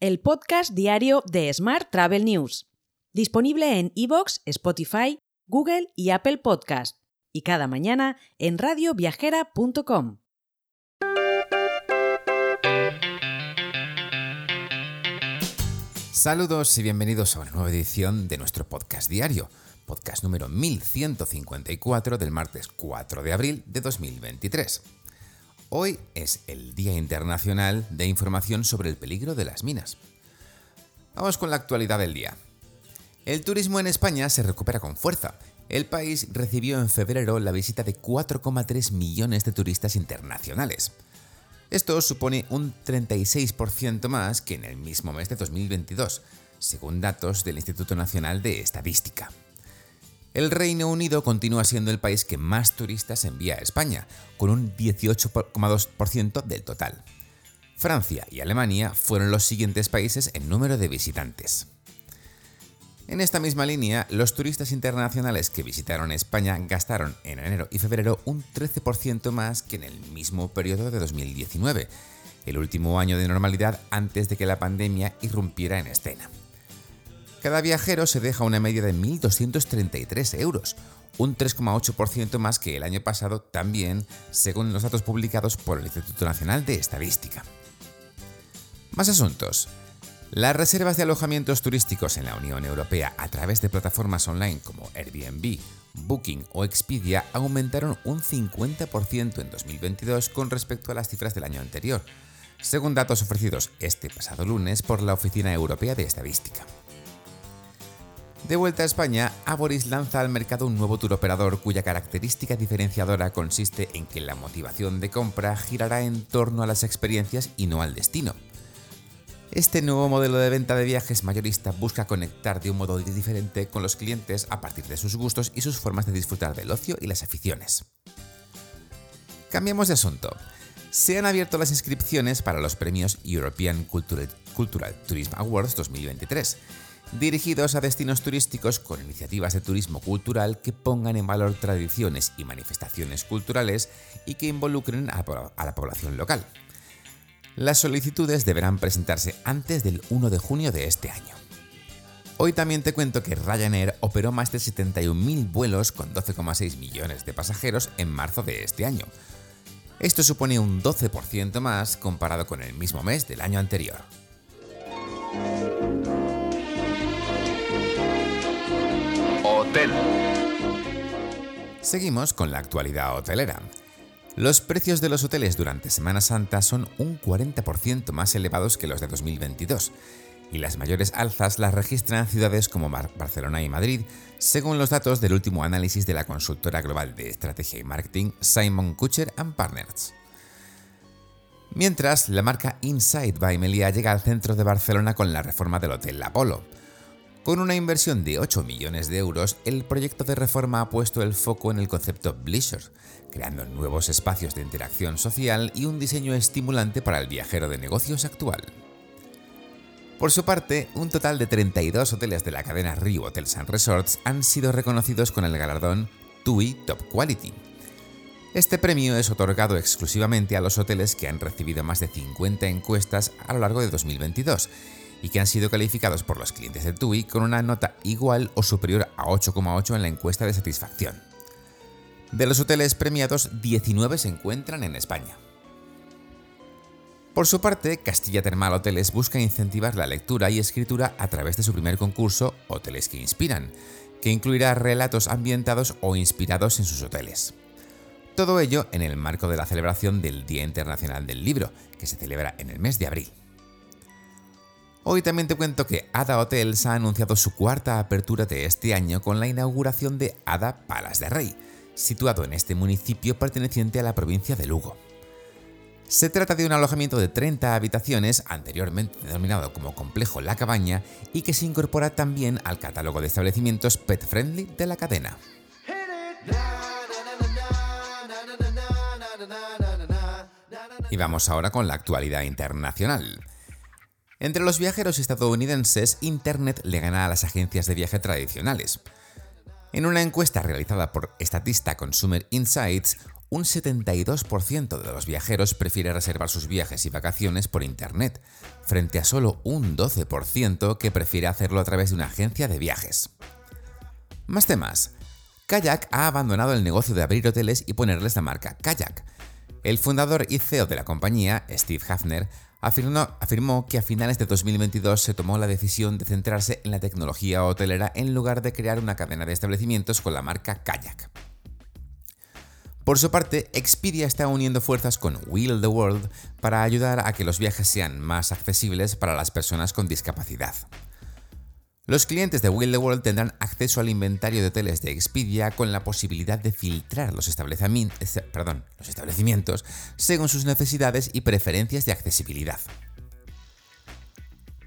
el podcast diario de Smart Travel News, disponible en iVoox, Spotify, Google y Apple Podcast, y cada mañana en radioviajera.com. Saludos y bienvenidos a una nueva edición de nuestro podcast diario, podcast número 1154 del martes 4 de abril de 2023. Hoy es el Día Internacional de Información sobre el Peligro de las Minas. Vamos con la actualidad del día. El turismo en España se recupera con fuerza. El país recibió en febrero la visita de 4,3 millones de turistas internacionales. Esto supone un 36% más que en el mismo mes de 2022, según datos del Instituto Nacional de Estadística. El Reino Unido continúa siendo el país que más turistas envía a España, con un 18,2% del total. Francia y Alemania fueron los siguientes países en número de visitantes. En esta misma línea, los turistas internacionales que visitaron España gastaron en enero y febrero un 13% más que en el mismo periodo de 2019, el último año de normalidad antes de que la pandemia irrumpiera en escena. Cada viajero se deja una media de 1.233 euros, un 3,8% más que el año pasado también, según los datos publicados por el Instituto Nacional de Estadística. Más asuntos. Las reservas de alojamientos turísticos en la Unión Europea a través de plataformas online como Airbnb, Booking o Expedia aumentaron un 50% en 2022 con respecto a las cifras del año anterior, según datos ofrecidos este pasado lunes por la Oficina Europea de Estadística. De vuelta a España, Aboris lanza al mercado un nuevo tour operador cuya característica diferenciadora consiste en que la motivación de compra girará en torno a las experiencias y no al destino. Este nuevo modelo de venta de viajes mayorista busca conectar de un modo diferente con los clientes a partir de sus gustos y sus formas de disfrutar del ocio y las aficiones. Cambiamos de asunto. Se han abierto las inscripciones para los premios European Cultural, Cultural Tourism Awards 2023 dirigidos a destinos turísticos con iniciativas de turismo cultural que pongan en valor tradiciones y manifestaciones culturales y que involucren a la población local. Las solicitudes deberán presentarse antes del 1 de junio de este año. Hoy también te cuento que Ryanair operó más de 71.000 vuelos con 12,6 millones de pasajeros en marzo de este año. Esto supone un 12% más comparado con el mismo mes del año anterior. Seguimos con la actualidad hotelera. Los precios de los hoteles durante Semana Santa son un 40% más elevados que los de 2022, y las mayores alzas las registran ciudades como Barcelona y Madrid, según los datos del último análisis de la consultora global de estrategia y marketing Simon Kucher Partners. Mientras, la marca Inside by Melia llega al centro de Barcelona con la reforma del Hotel Apolo. Con una inversión de 8 millones de euros, el proyecto de reforma ha puesto el foco en el concepto Bleisure, creando nuevos espacios de interacción social y un diseño estimulante para el viajero de negocios actual. Por su parte, un total de 32 hoteles de la cadena Rio Hotels and Resorts han sido reconocidos con el galardón TUI Top Quality. Este premio es otorgado exclusivamente a los hoteles que han recibido más de 50 encuestas a lo largo de 2022 y que han sido calificados por los clientes de TUI con una nota igual o superior a 8,8 en la encuesta de satisfacción. De los hoteles premiados, 19 se encuentran en España. Por su parte, Castilla Termal Hoteles busca incentivar la lectura y escritura a través de su primer concurso Hoteles que Inspiran, que incluirá relatos ambientados o inspirados en sus hoteles. Todo ello en el marco de la celebración del Día Internacional del Libro, que se celebra en el mes de abril. Hoy también te cuento que Ada Hotels ha anunciado su cuarta apertura de este año con la inauguración de Ada Palas de Rey, situado en este municipio perteneciente a la provincia de Lugo. Se trata de un alojamiento de 30 habitaciones, anteriormente denominado como Complejo La Cabaña, y que se incorpora también al catálogo de establecimientos pet friendly de la cadena. Y vamos ahora con la actualidad internacional. Entre los viajeros estadounidenses, Internet le gana a las agencias de viaje tradicionales. En una encuesta realizada por Statista Consumer Insights, un 72% de los viajeros prefiere reservar sus viajes y vacaciones por Internet, frente a solo un 12% que prefiere hacerlo a través de una agencia de viajes. Más temas. Kayak ha abandonado el negocio de abrir hoteles y ponerles la marca Kayak. El fundador y CEO de la compañía, Steve Hafner, afirmó, que a finales de 2022 se tomó la decisión de centrarse en la tecnología hotelera en lugar de crear una cadena de establecimientos con la marca Kayak. Por su parte, Expedia está uniendo fuerzas con Wheel the World para ayudar a que los viajes sean más accesibles para las personas con discapacidad. Los clientes de Wheel the World tendrán acceso al inventario de hoteles de Expedia con la posibilidad de filtrar los perdón, los establecimientos según sus necesidades y preferencias de accesibilidad.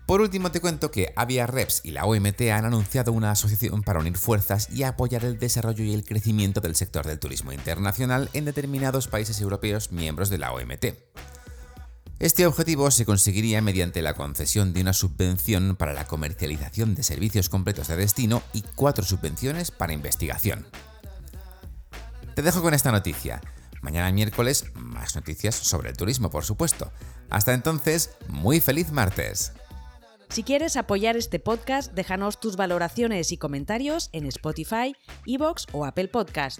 Por último te cuento que Avia Reps y la OMT han anunciado una asociación para unir fuerzas y apoyar el desarrollo y el crecimiento del sector del turismo internacional en determinados países europeos miembros de la OMT. Este objetivo se conseguiría mediante la concesión de una subvención para la comercialización de servicios completos de destino y cuatro subvenciones para investigación. Te dejo con esta noticia. Mañana miércoles más noticias sobre el turismo, por supuesto. Hasta entonces, muy feliz martes. Si quieres apoyar este podcast, déjanos tus valoraciones y comentarios en Spotify, Evox o Apple Podcast.